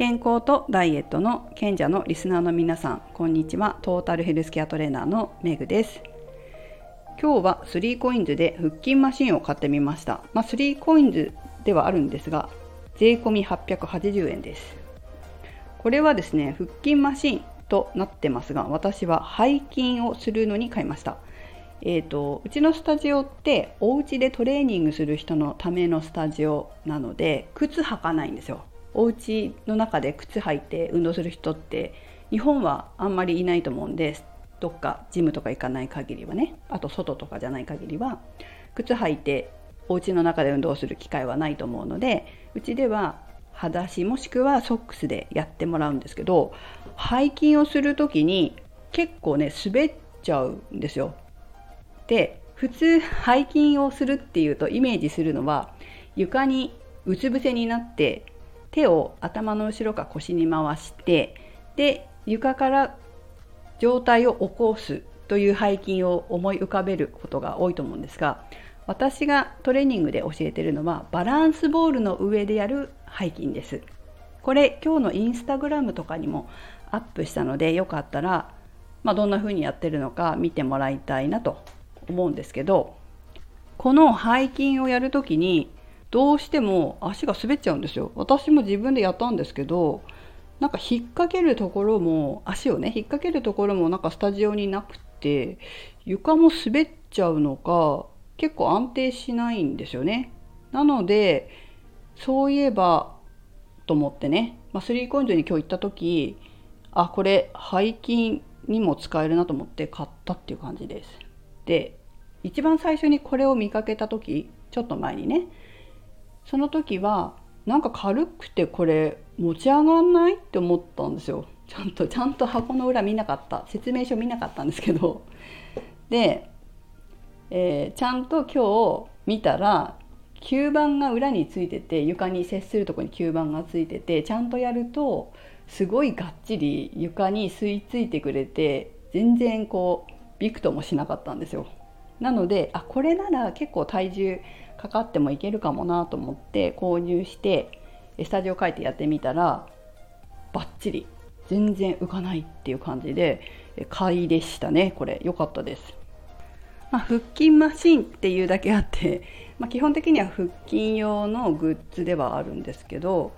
健康とダイエットの賢者のリスナーの皆さんこんにちは。トータルヘルスケアトレーナーのメグです。今日は 3COINS で腹筋マシンを買ってみました。まあ、3COINS ではあるんですが税込880円です。これはですね腹筋マシンとなってますが私は背筋をするのに買いました。えーと、うちのスタジオってお家でトレーニングする人のためのスタジオなので靴履かないんですよ。お家の中で靴履いて運動する人って日本はあんまりいないと思うんですどっかジムとか行かない限りはね。あと外とかじゃない限りは靴履いてお家の中で運動する機会はないと思うのでうちでは裸足もしくはソックスでやってもらうんですけど背筋をする時に結構ね滑っちゃうんですよ。で普通背筋をするっていうとイメージするのは床にうつ伏せになって手を頭の後ろか腰に回してで床から上体を起こすという背筋を思い浮かべることが多いと思うんですが私がトレーニングで教えているのはバランスボールの上でやる背筋です。これ今日のインスタグラムとかにもアップしたのでよかったら、まあ、どんな風にやってるのか見てもらいたいなと思うんですけどこの背筋をやる時にどうしても足が滑っちゃうんですよ。私も自分でやったんですけどなんか引っ掛けるところも足をね引っ掛けるところもなんかスタジオになくて床も滑っちゃうのか結構安定しないんですよね。なのでそういえばと思ってね、まあ、スリーコインズに今日行った時あこれ背筋にも使えるなと思って買ったっていう感じです。で一番最初にこれを見かけた時ちょっと前にねその時はなんか軽くてこれ持ち上がんないって思ったんですよ。ちゃんとちゃんと箱の裏見なかった。説明書見なかったんですけど。で、えー、ちゃんと今日見たら吸盤が裏についてて床に接するとこに吸盤がついててちゃんとやるとすごいがっちり床に吸い付いてくれて全然こうびくともしなかったんですよ。なのであこれなら結構体重かかってもいけるかもなと思って購入してスタジオ書いてやってみたらバッチリ全然浮かないっていう感じで買いでしたねこれ。良かったです、まあ、腹筋マシンっていうだけあって、まあ、基本的には腹筋用のグッズではあるんですけど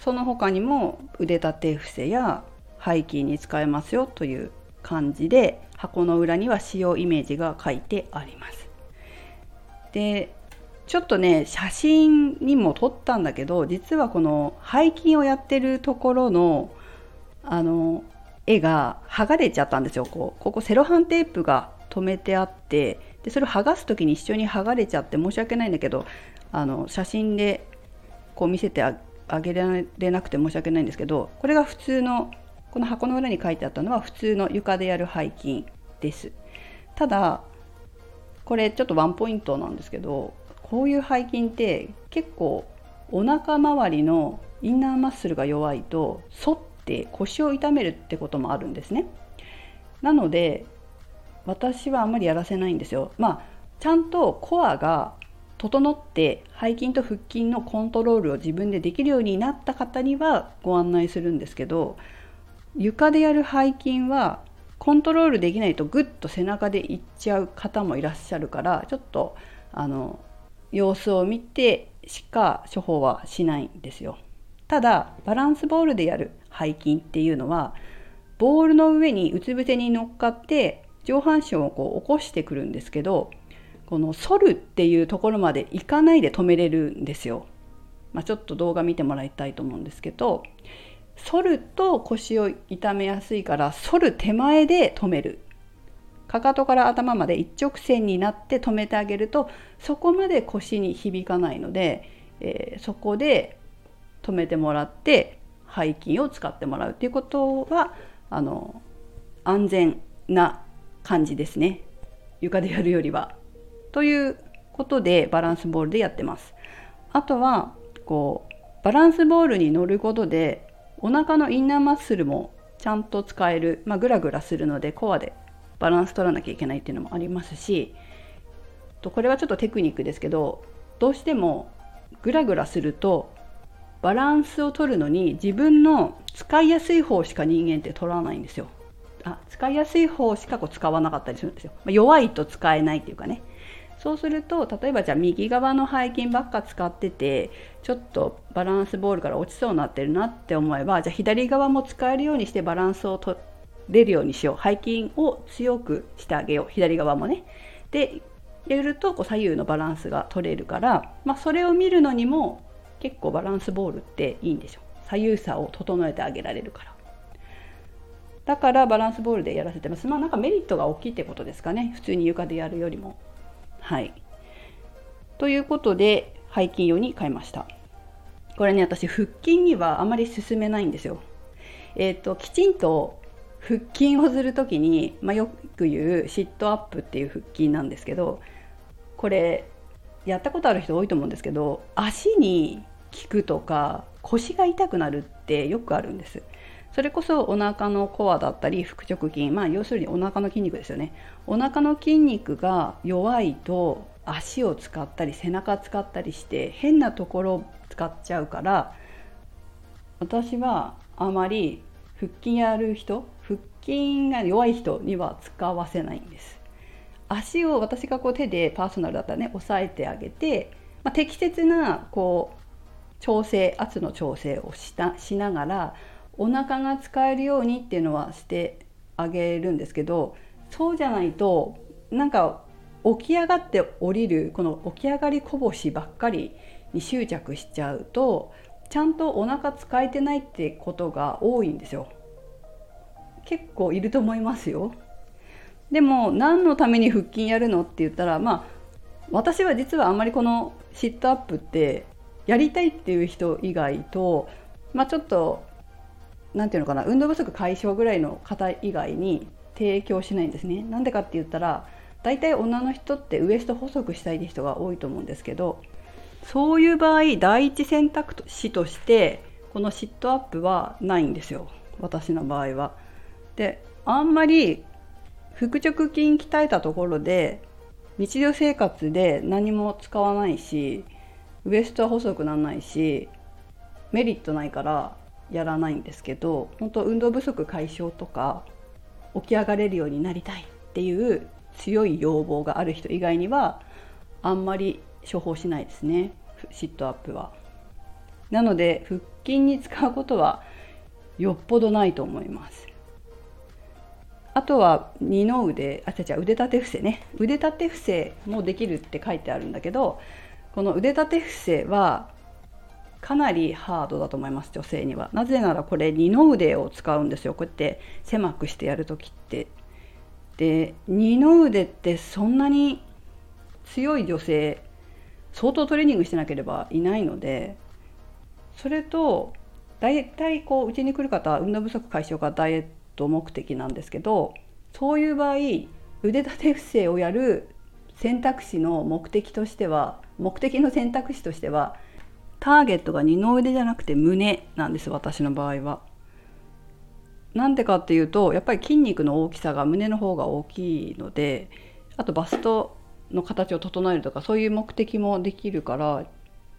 その他にも腕立て伏せや背筋に使えますよという感じで箱の裏には使用イメージが書いてあります。でちょっとね写真にも撮ったんだけど実はこの背筋をやってるところのあの絵が剥がれちゃったんですよこうここセロハンテープが留めてあってでそれを剥がす時に一緒に剥がれちゃって申し訳ないんだけどあの写真でこう見せてあげられなくて申し訳ないんですけどこれが普通のこの箱の裏に書いてあったのは普通の床でやる背筋です。ただこれちょっとワンポイントなんですけどこういう背筋って結構お腹周りのインナーマッスルが弱いと反って腰を痛めるってこともあるんですね。なので私はあんまりやらせないんですよ。まあちゃんとコアが整って背筋と腹筋のコントロールを自分でできるようになった方にはご案内するんですけど床でやる背筋はコントロールできないとグッと背中でいっちゃう方もいらっしゃるからちょっとあの様子を見てしか処方はしないんですよ。ただバランスボールでやる背筋っていうのはボールの上にうつ伏せに乗っかって上半身をこう起こしてくるんですけどこの反るっていうところまでいかないで止めれるんですよ。まあ、ちょっと動画見てもらいたいと思うんですけど反ると腰を痛めやすいから反る手前で止めるかかとから頭まで一直線になって止めてあげるとそこまで腰に響かないので、えー、そこで止めてもらって背筋を使ってもらうっていうことはあの安全な感じですね床でやるよりは。ということでバランスボールでやってます。あとはこうバランスボールに乗ることでお腹のインナーマッスルもちゃんと使える、まあ、グラグラするのでコアでバランス取らなきゃいけないっていうのもありますしとこれはちょっとテクニックですけどどうしてもグラグラするとバランスを取るのに自分の使いやすい方しか人間って取らないんですよ。あ使いやすい方しかこう使わなかったりするんですよ。まあ、弱いと使えないっていうかね。そうすると例えばじゃあ右側の背筋ばっか使っててちょっとバランスボールから落ちそうになってるなって思えばじゃあ左側も使えるようにしてバランスを取れるようにしよう。背筋を強くしてあげよう。左側もね。でやるとこう左右のバランスが取れるから、まあ、それを見るのにも結構バランスボールっていいんでしょ左右差を整えてあげられるから。だからバランスボールでやらせてます。まあなんかメリットが大きいってことですかね。普通に床でやるよりも。はい。ということで背筋用に変えました。これね私腹筋にはあまり進めないんですよ。えっ、ー、ときちんと腹筋をする時に、まあ、よく言うシットアップっていう腹筋なんですけどこれやったことある人多いと思うんですけど足に効くとか腰が痛くなるってよくあるんです。それこそお腹のコアだったり腹直筋まあ要するにお腹の筋肉ですよね。お腹の筋肉が弱いと足を使ったり背中使ったりして変なところを使っちゃうから私はあまり腹筋やる人腹筋が弱い人には使わせないんです。足を私がこう手でパーソナルだったらね押さえてあげて、まあ、適切なこう調整圧の調整をしたしながらお腹が使えるようにっていうのはしてあげるんですけどそうじゃないとなんか起き上がって降りるこの起き上がりこぼしばっかりに執着しちゃうとちゃんとお腹使えてないってことが多いんですよ。結構いると思いますよ。でも何のために腹筋やるのって言ったらまあ私は実はあんまりこのシットアップってやりたいっていう人以外と、まあ、ちょっと何て言うのかな運動不足解消ぐらいの方以外に提供しないんですね。なんでかって言ったら大体女の人ってウエスト細くしたいって人が多いと思うんですけどそういう場合第一選択肢としてこのシットアップはないんですよ私の場合は。であんまり腹直筋鍛えたところで日常生活で何も使わないしウエストは細くならないしメリットないからやらないんですけど本当運動不足解消とか起き上がれるようになりたいっていう強い要望がある人以外にはあんまり処方しないですねシットアップは。なので腹筋に使うことはよっぽどないと思います。あとは二の腕あ違う腕立て伏せね腕立て伏せもできるって書いてあるんだけどこの腕立て伏せはかなりハードだと思います女性には。なぜならこれ二の腕を使うんですよ。こうやって狭くしてやる時って。で二の腕ってそんなに強い女性相当トレーニングしてなければいないのでそれと大体こううちに来る方は運動不足解消かダイエット目的なんですけどそういう場合腕立て伏せをやる選択肢の目的としては目的の選択肢としてはターゲットが二の腕じゃなくて胸なんです私の場合は。なんでかっていうとやっぱり筋肉の大きさが胸の方が大きいのであとバストの形を整えるとかそういう目的もできるから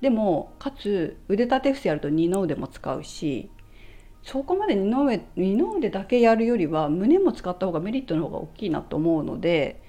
でもかつ腕立て伏せやると二の腕も使うしそこまで二の腕二の腕だけやるよりは胸も使った方がメリットの方が大きいなと思うので、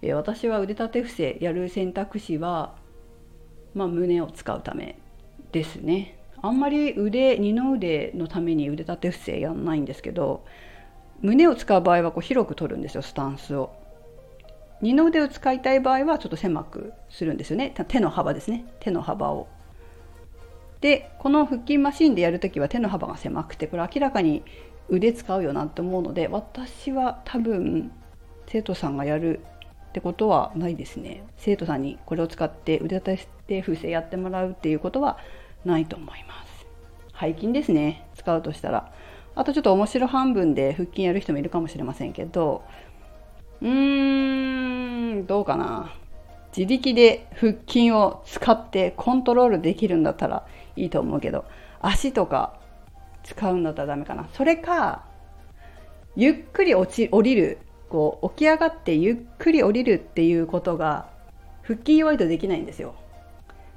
え私は腕立て伏せやる選択肢は、まあ、胸を使うためですね。あんまり腕二の腕のために腕立て伏せやんないんですけど胸を使う場合はこう広く取るんですよスタンスを。二の腕を使いたい場合はちょっと狭くするんですよね手の幅ですね手の幅をでこの腹筋マシンでやるときは手の幅が狭くてこれ明らかに腕使うよなって思うので私は多分生徒さんがやるってことはないですね。生徒さんにこれを使って腕立て伏せやってもらうっていうことはないと思います。背筋ですね。使うとしたら。あとちょっと面白半分で腹筋やる人もいるかもしれませんけど。うーんどうかな。自力で腹筋を使ってコントロールできるんだったらいいと思うけど。足とか使うんだったらダメかな。それかゆっくり落ち降りるこう起き上がってゆっくり降りるっていうことが腹筋弱いとできないんですよ。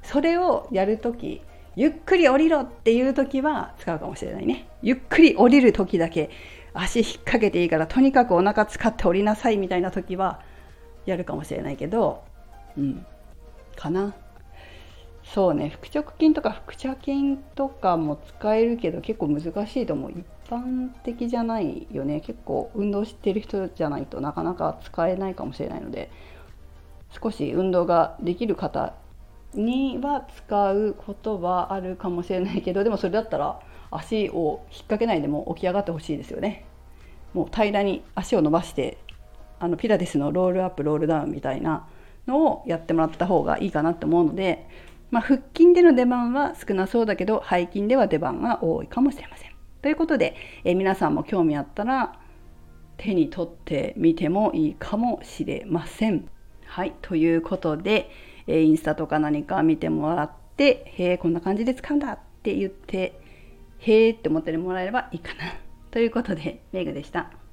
それをやるときゆっくり降りろっていう時は使うかもしれないね。ゆっくり降りる時だけ足引っ掛けていいからとにかくお腹使って降りなさいみたいな時はやるかもしれないけどうん。かな。そうね。腹直筋とか腹斜筋とかも使えるけど結構難しいと思う。一般的じゃないよね。結構運動してる人じゃないとなかなか使えないかもしれないので。少し運動ができる方には使うことはあるかもしれないけどでもそれだったら足を引っ掛けないでも起き上がってほしいですよね。もう平らに足を伸ばしてあのピラティスのロールアップロールダウンみたいなのをやってもらった方がいいかなって思うので、まあ、腹筋での出番は少なそうだけど背筋では出番が多いかもしれません。ということで、え皆さんも興味あったら手に取ってみてもいいかもしれません。はい、ということで、えインスタとか何か見てもらって「へえこんな感じで使うんだ」って言って「へえ」って思ってもらえればいいかな。ということでメグでした。